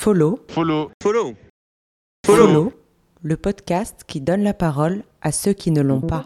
Follow. Follow. Follow. Follow. le podcast qui donne la parole à ceux qui ne l'ont pas.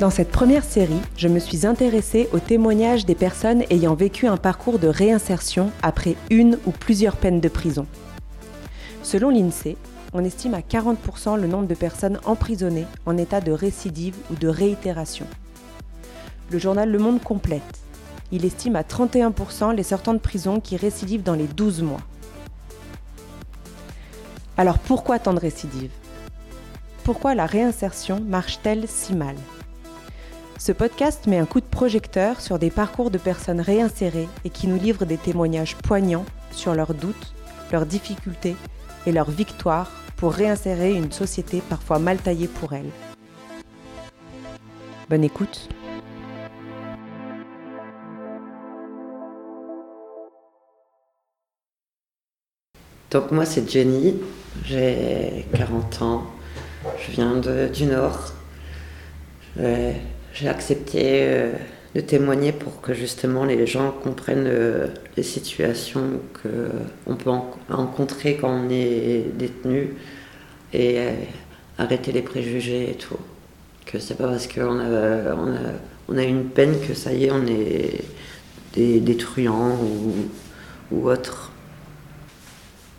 Dans cette première série, je me suis intéressée aux témoignages des personnes ayant vécu un parcours de réinsertion après une ou plusieurs peines de prison. Selon l'INSEE, on estime à 40% le nombre de personnes emprisonnées en état de récidive ou de réitération. Le journal Le Monde complète. Il estime à 31% les sortants de prison qui récidivent dans les 12 mois. Alors pourquoi tant de récidives? Pourquoi la réinsertion marche-t-elle si mal? Ce podcast met un coup de projecteur sur des parcours de personnes réinsérées et qui nous livrent des témoignages poignants sur leurs doutes, leurs difficultés et leurs victoires pour réinsérer une société parfois mal taillée pour elles. Bonne écoute. Donc moi c'est Jenny, j'ai 40 ans, je viens du Nord accepté euh, de témoigner pour que justement les gens comprennent euh, les situations qu'on peut rencontrer quand on est détenu et euh, arrêter les préjugés et tout. Que c'est pas parce qu'on a, une peine que ça y est, on est des, des truands ou, ou autre.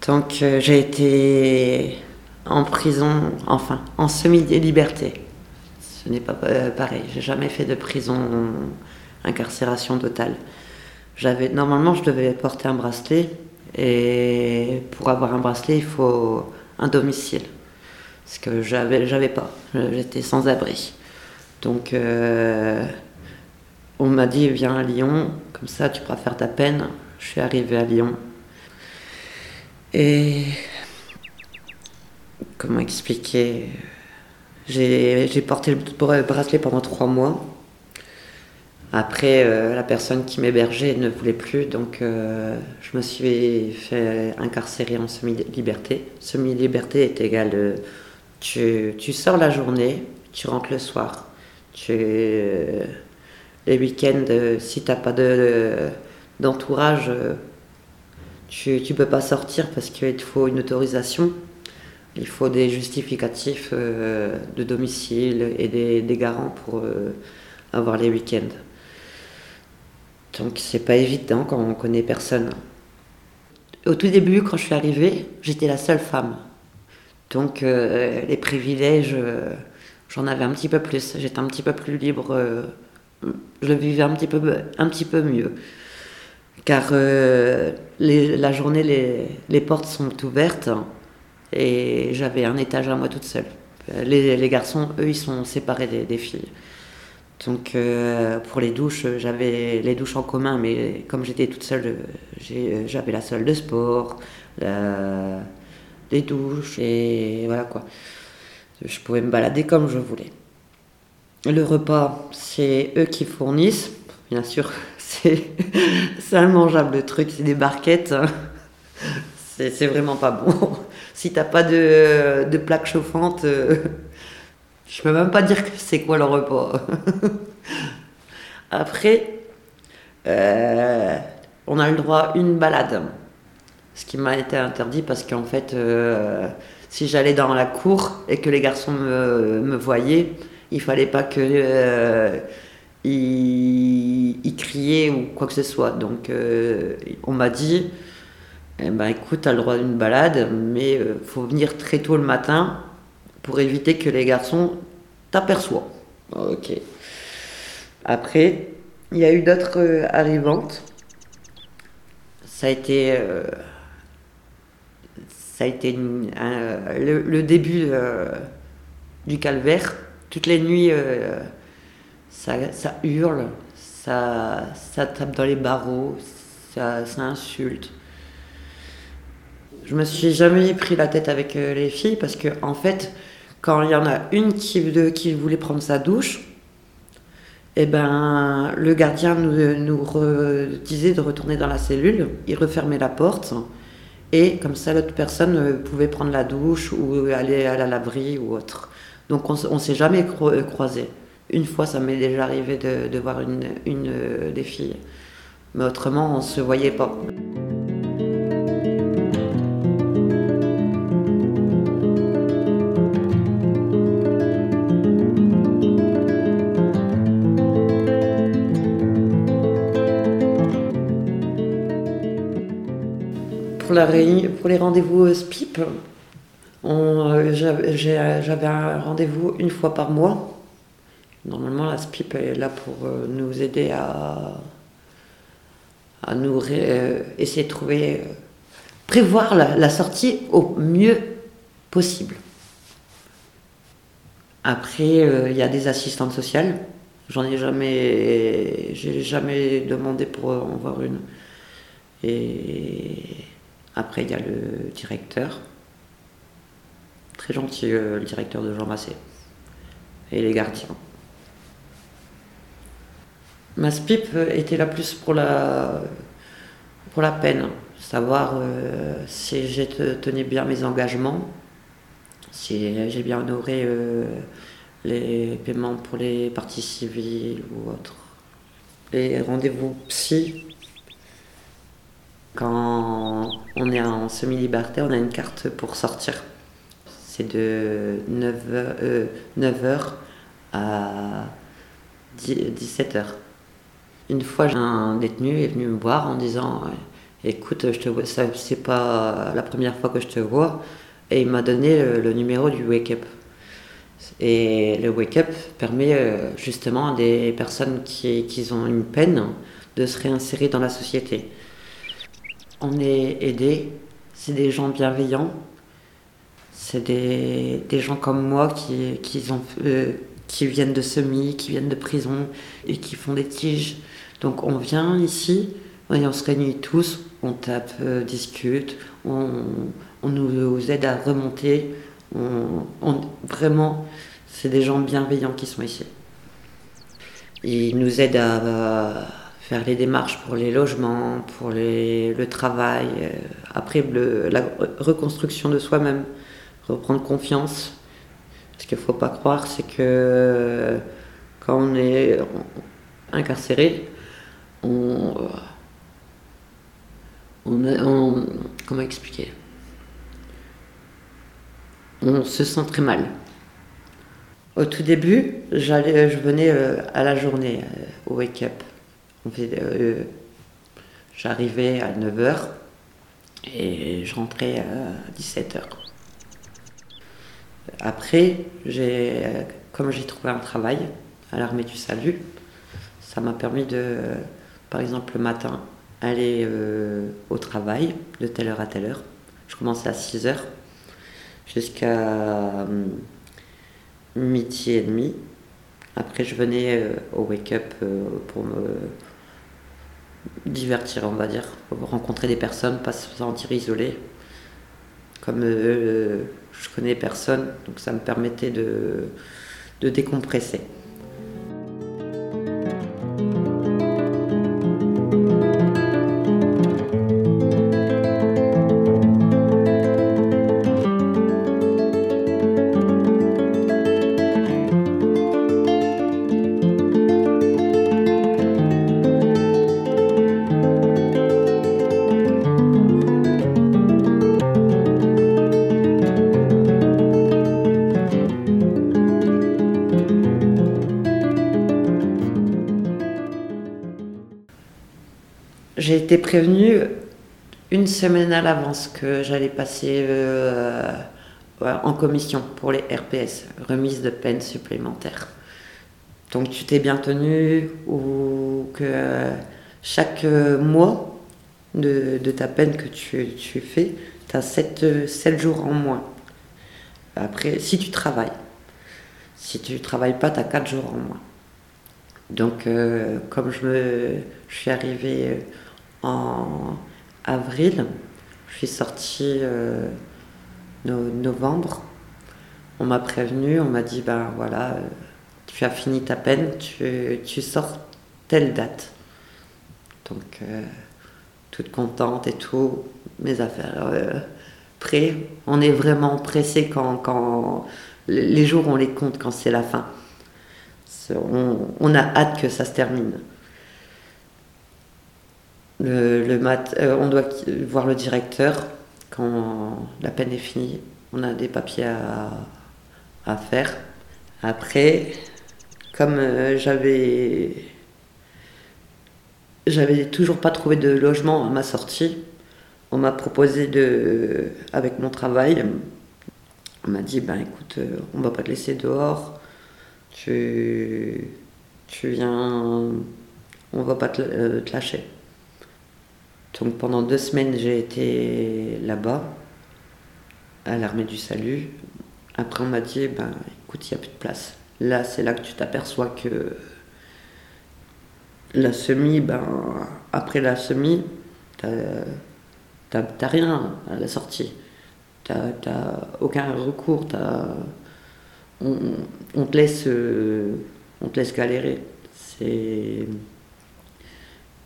Tant que j'ai été en prison, enfin en semi-liberté, ce n'est pas euh, pareil. J'ai jamais fait de prison incarcération totale. J'avais normalement je devais porter un bracelet et pour avoir un bracelet il faut un domicile. Ce que j'avais j'avais pas. J'étais sans abri. Donc euh, on m'a dit viens à Lyon, comme ça tu pourras faire ta peine. Je suis arrivée à Lyon. Et comment expliquer? J'ai porté le bracelet pendant trois mois. Après, euh, la personne qui m'hébergeait ne voulait plus, donc euh, je me suis fait incarcérer en semi-liberté. Semi-liberté est égal, euh, tu, tu, sors la journée, tu rentres le soir. Tu, les week-ends, si tu n'as pas d'entourage, tu ne peux pas sortir parce qu'il te faut une autorisation. Il faut des justificatifs euh, de domicile et des, garants pour euh, avoir les week-ends. Donc c'est pas évident quand on connaît personne. Au tout début, quand je suis arrivée, j'étais la seule femme. Donc euh, les privilèges, j'en avais un petit peu plus. J'étais un petit peu plus libre. je vivais un petit peu, mieux. Car la journée, les portes sont ouvertes et j'avais un étage à moi toute seule. Les, garçons, eux, ils sont séparés des, filles. Donc euh, pour les douches, j'avais les douches en commun, mais comme j'étais toute seule, j'avais la salle de sport, les douches, et voilà quoi. Je pouvais me balader comme je voulais. Le repas, c'est eux qui fournissent. Bien sûr, c'est un mangeable truc, c'est des barquettes. C'est vraiment pas bon si t'as pas de, de plaque chauffante, euh, je peux même pas dire que c'est quoi le repas. Après, euh, on a le droit à une balade, ce qui m'a été interdit parce qu'en fait, euh, si j'allais dans la cour et que les garçons me, me voyaient, il fallait pas que ils, criaient ou quoi que ce soit. Donc, on m'a dit eh ben écoute, tu as le droit d'une balade, mais euh, faut venir très tôt le matin pour éviter que les garçons t'aperçoivent. Ok. Après, il y a eu d'autres euh, arrivantes. Ça a été, euh, ça a été le, début du calvaire. Toutes les nuits, ça, hurle, ça, ça tape dans les barreaux, ça, ça insulte je me suis jamais pris la tête avec euh, les filles parce que en fait, quand il y en a une qui, voulait prendre sa douche, eh ben, le gardien nous, nous disait de retourner dans la cellule, il refermait la porte, et comme ça l'autre personne pouvait prendre la douche ou aller à la laverie ou autre. Donc on ne s'est jamais croisés. Une fois, ça m'est déjà arrivé de, voir une, une des filles, mais autrement, on se voyait pas. Pour, les rendez-vous SPIP, euh, j'avais un rendez-vous une fois par mois. Normalement, la SPIP est là pour euh, nous aider à, nous euh, essayer de trouver, prévoir la, sortie au mieux possible. Après, il y a des assistantes sociales. J'en ai jamais, j'ai jamais demandé pour en voir une. Et après, il y a le directeur, très gentil, euh, le directeur de Jean Massé, et les gardiens. Ma SPIP était là plus pour la, peine, savoir euh, si j'ai tenu bien mes engagements, si j'ai bien honoré euh, les paiements pour les parties civiles ou autres. Les rendez-vous psy, quand on est en semi-liberté, on a une carte pour sortir. C'est de 9h, 9h euh, à 17h. Une fois, un détenu est venu me voir en disant Écoute, je te vois, c'est pas la première fois que je te vois. Et il m'a donné le, numéro du Wake Up. Et le Wake Up permet euh, justement à des personnes qui, qui ont une peine de se réinsérer dans la société on est aidé, c'est des gens bienveillants, c'est des, gens comme moi qui, qui, euh, viennent de semis, qui viennent de prison et qui font des tiges. Donc on vient ici et on se réunit tous, on tape, euh, discute, on, nous aide à remonter. On, vraiment, c'est des gens bienveillants qui sont ici. Ils nous aident à faire les démarches pour les logements, pour le travail, euh, après la reconstruction de soi-même, reprendre confiance. Ce qu'il ne faut pas croire, c'est que quand on est incarcéré, on, on, comment expliquer? On se sent très mal. Au tout début, je venais euh, à la journée euh, au wake-up. Euh, j'arrivais à 9h et je rentrais à 17h. Après, j'ai, comme j'ai trouvé un travail à l'armée du salut, ça m'a permis de, par exemple, le matin, aller euh, au travail de telle heure à telle heure. Je commençais à 6h jusqu'à midi et demi. Après, je venais euh, au wake-up pour me divertir, on va dire, rencontrer des personnes, pas se sentir isolé. Comme euh, je connais personne, donc ça me permettait de, de décompresser. J'ai été prévenue une semaine à l'avance que j'allais passer euh, en commission pour les RPS, remise de peine supplémentaire. Donc tu t'es bien tenu ou que chaque mois de, ta peine que tu, fais, tu as 7, 7, jours en moins. Après, si tu travailles. Si tu travailles pas, tu as 4 jours en moins. Donc, euh, comme je, suis arrivée en avril. Je suis sortie euh, novembre. On m'a prévenu, on m'a dit ben voilà, tu as fini ta peine, tu, sors telle date. Donc, euh, toute contente et tout, mes affaires euh, prêts. On est vraiment pressé quand, quand les jours on les compte quand c'est la fin. On, a hâte que ça se termine. Le, mat, euh, on doit voir le directeur quand la peine est finie. On a des papiers à, à faire. Après, comme euh, j'avais j'avais toujours pas trouvé de logement à ma sortie, on m'a proposé de, avec mon travail, on m'a dit ben écoute, euh, on va pas te laisser dehors, tu, tu viens, on va pas te, euh, te lâcher. Donc pendant deux semaines j'ai été là-bas à l'armée du salut. Après on m'a dit ben écoute il n'y a plus de place. Là c'est là que tu t'aperçois que la semi, ben après la semi, t'as rien à la sortie. T'as aucun recours. On, te laisse, on te laisse galérer. C'est,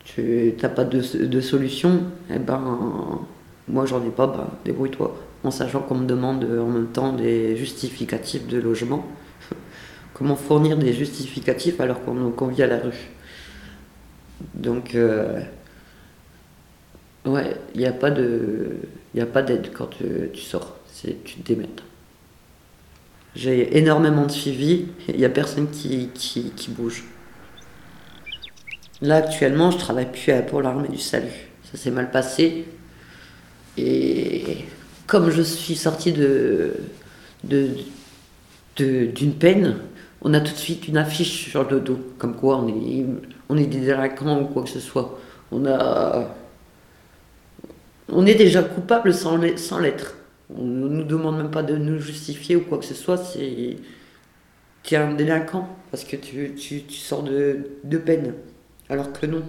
tu n'as pas de, solution. Eh ben, moi j'en ai pas. Ben, débrouille-toi. En sachant qu'on me demande en même temps des justificatifs de logement. Comment fournir des justificatifs alors qu'on vit à la rue? Donc euh, Ouais, il n'y a pas de, il a pas d'aide quand tu, sors. Tu te démènes. J'ai énormément de suivi. Il n'y a personne qui, qui, bouge. Là actuellement, je travaille plus pour l'armée du salut. Ça s'est mal passé. Et comme je suis sortie de, de, d'une peine, on a tout de suite une affiche sur le dos, comme quoi on est, on est des délinquants ou quoi que ce soit. On a on est déjà coupable sans l'être. On ne nous demande même pas de nous justifier ou quoi que ce soit. C'est tu es un délinquant parce que tu, sors de, peine. Alors que non.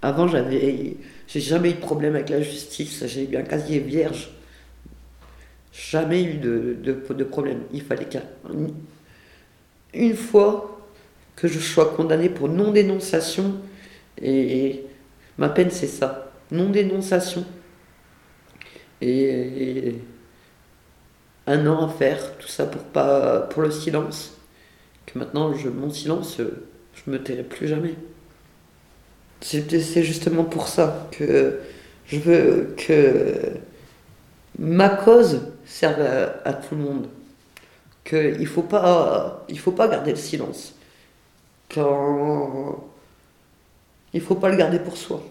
Avant, j'avais, j'ai jamais eu de problème avec la justice. J'ai eu un casier vierge. Jamais eu de, de, problème. Il fallait qu'une fois que je sois condamné pour non-dénonciation, et ma peine, c'est ça non-dénonciation. Et, un an à faire, tout ça pour, pas, pour le silence. Que maintenant, je, mon silence, je me tairai plus jamais. C'est justement pour ça que je veux que ma cause serve à, tout le monde. Qu'il ne faut, pas, il faut pas garder le silence. Quand il faut pas le garder pour soi.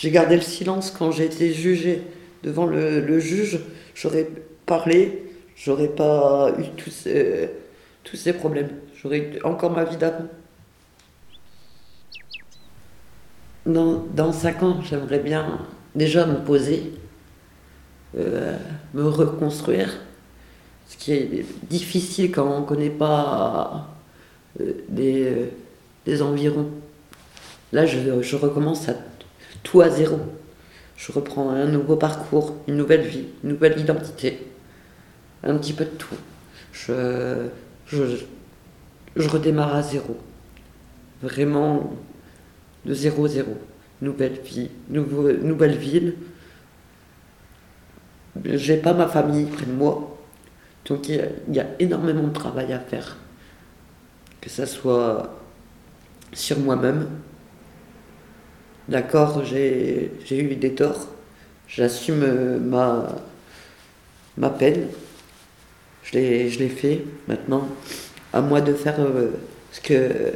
J'ai gardé le silence quand j'ai été jugé devant le, juge. J'aurais parlé, j'aurais pas eu tous ces, tous ces problèmes. J'aurais encore ma vie d'avant. Dans, dans cinq ans, j'aimerais bien déjà me poser, euh, me reconstruire, ce qui est difficile quand on ne connaît pas euh, des, des environs. Là, je, je recommence à tout à zéro. Je reprends un nouveau parcours, une nouvelle vie, une nouvelle identité, un petit peu de tout. Je, je, redémarre à zéro. Vraiment de zéro zéro. Nouvelle vie, nouvelle ville. J'ai pas ma famille près de moi. Donc il y, y, a énormément de travail à faire. Que ça soit sur moi-même, D'accord, j'ai eu des torts. J'assume euh, ma, ma peine. Je l'ai fait. Maintenant, à moi de faire euh, ce que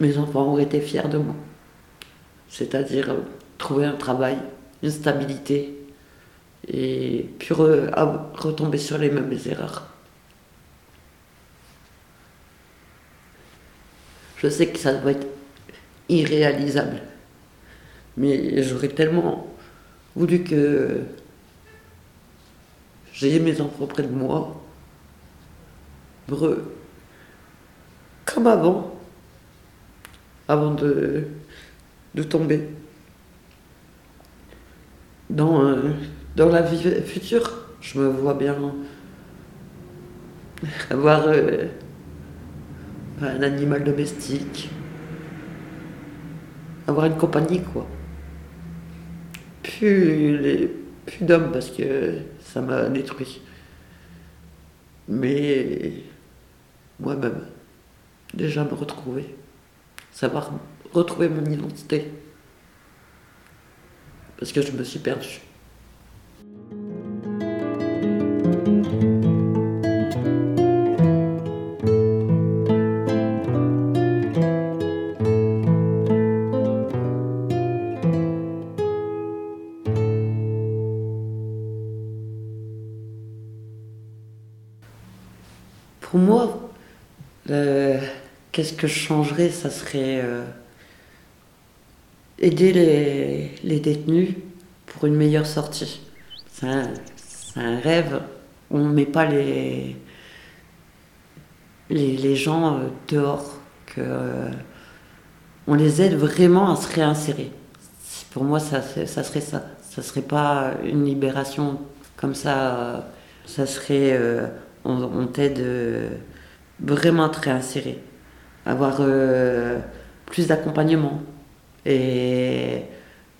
mes enfants auraient été fiers de moi. C'est-à-dire euh, trouver un travail, une stabilité et puis retomber sur les mêmes erreurs. Je sais que ça doit être irréalisable. Mais j'aurais tellement voulu que j'ai mes enfants près de moi, heureux, comme avant, avant de, de tomber dans, euh, dans la vie future. Je me vois bien avoir euh, un animal domestique, avoir une compagnie, quoi. Plus, plus d'hommes parce que ça m'a détruit. Mais moi-même, déjà me retrouver, savoir retrouver mon identité. Parce que je me suis perdue. Que je changerais Ça serait euh, aider les, détenus pour une meilleure sortie. C'est un, rêve. On ne met pas les, les, gens euh, dehors. Que, on les aide vraiment à se réinsérer. Pour moi, ça, ça serait ça. Ça serait pas une libération comme ça. Ça serait on, t'aide euh, vraiment à te réinsérer, avoir euh, plus d'accompagnement et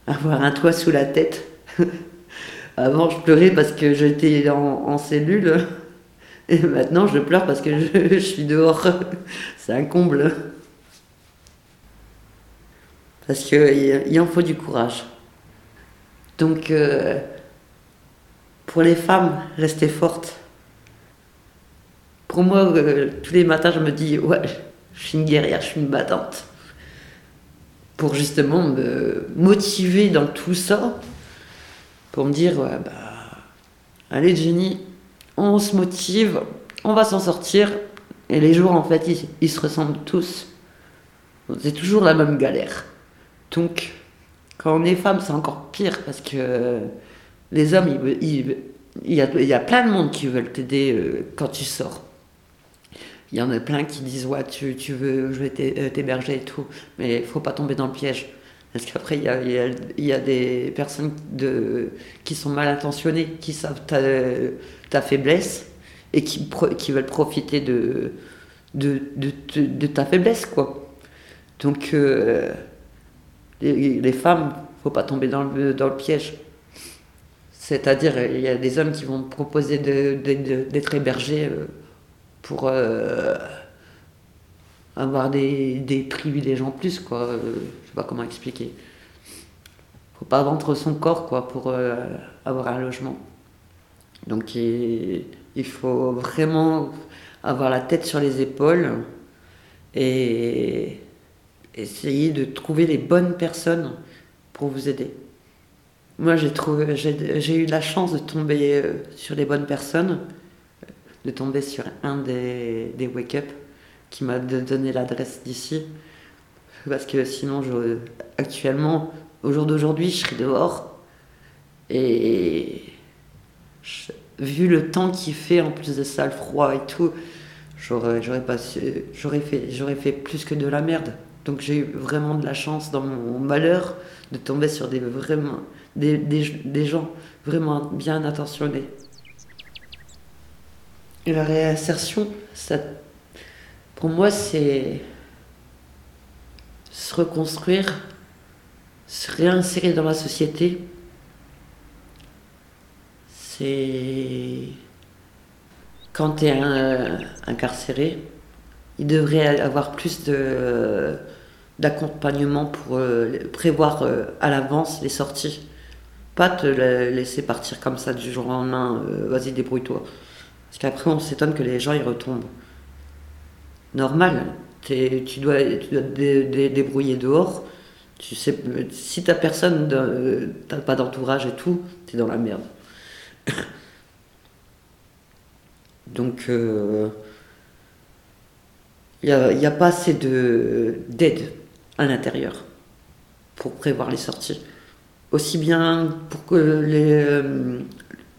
avoir un toit sous la tête. Avant, je pleurais parce que j'étais en, cellule. Et maintenant, je pleure parce que je, suis dehors. C'est un comble. Parce qu'il en faut du courage. Donc, euh, pour les femmes, restez fortes. Pour moi, euh, tous les matins, je me dis, ouais, je suis une guerrière, je suis une battante. Pour justement me motiver dans tout ça, pour me dire, bah, allez Jenny, on se motive, on va s'en sortir. Et les jours, en fait, ils, se ressemblent tous. C'est toujours la même galère. Donc, quand on est femme, c'est encore pire parce que les hommes, il, y a, il y a plein de monde qui veulent t'aider euh, quand tu sors. Il y en a plein qui disent ouais tu, tu veux je vais euh, t'héberger et tout, mais il faut pas tomber dans le piège. Parce qu'après, il y a, il y a, des personnes de, qui sont mal intentionnées, qui savent ta, ta faiblesse et qui, qui veulent profiter de, de, de, de, ta faiblesse. quoi. Donc, euh, les, les, femmes, faut pas tomber dans le, dans le piège. C'est-à-dire, il y a des hommes qui vont proposer d'être hébergés. Euh, pour euh, avoir des, des, privilèges en plus, quoi. Euh, je sais pas comment expliquer. Faut pas vendre son corps, quoi, pour euh, avoir un logement. Donc il, il, faut vraiment avoir la tête sur les épaules et essayer de trouver les bonnes personnes pour vous aider. Moi, j'ai eu la chance de tomber sur les bonnes personnes de tomber sur un des, des wake-up qui m'a donné l'adresse d'ici. Parce que sinon, je, actuellement, au jour d'aujourd'hui, je serais dehors. Et vu le temps qu'il fait, en plus de ça, le froid et tout, j'aurais, fait, fait plus que de la merde. Donc j'ai eu vraiment de la chance dans mon malheur de tomber sur des, vraiment, des, des, des gens vraiment bien intentionnés. La réinsertion, ça, pour moi, c'est se reconstruire, se réinsérer dans la société. C'est quand tu es incarcéré, il devrait avoir plus de d'accompagnement pour euh, prévoir euh, à l'avance les sorties. Pas te laisser partir comme ça du jour au lendemain, euh, vas-y débrouille-toi. Parce qu'après, on s'étonne que les gens y retombent. Normal, tu dois, tu dois te débrouiller dehors. Tu sais, si t'as personne, t'as pas d'entourage et tout, t'es dans la merde. Donc, il euh, n'y a, y a, pas assez d'aide à l'intérieur pour prévoir les sorties. Aussi bien pour que les, euh,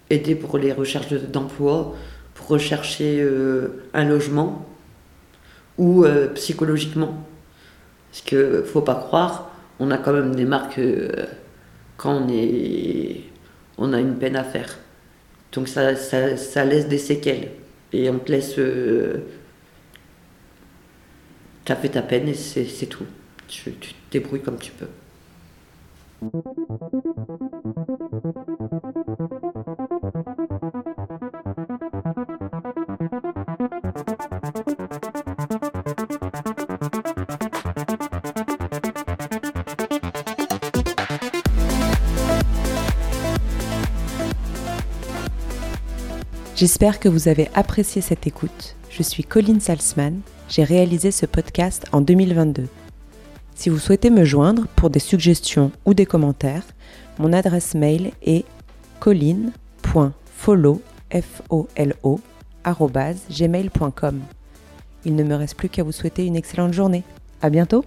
aider pour les recherches d'emploi, rechercher euh, un logement ou euh, psychologiquement. Parce que faut pas croire, on a quand même des marques euh, quand on, est, on a une peine à faire. Donc ça, laisse des séquelles. et on te laisse. T'as fait ta peine et c'est tout. Tu te débrouilles comme tu peux. J'espère que vous avez apprécié cette écoute. Je suis Colline Salzman. J'ai réalisé ce podcast en 2022. Si vous souhaitez me joindre pour des suggestions ou des commentaires, mon adresse mail est colline.follow, Il ne me reste plus qu'à vous souhaiter une excellente journée. À bientôt!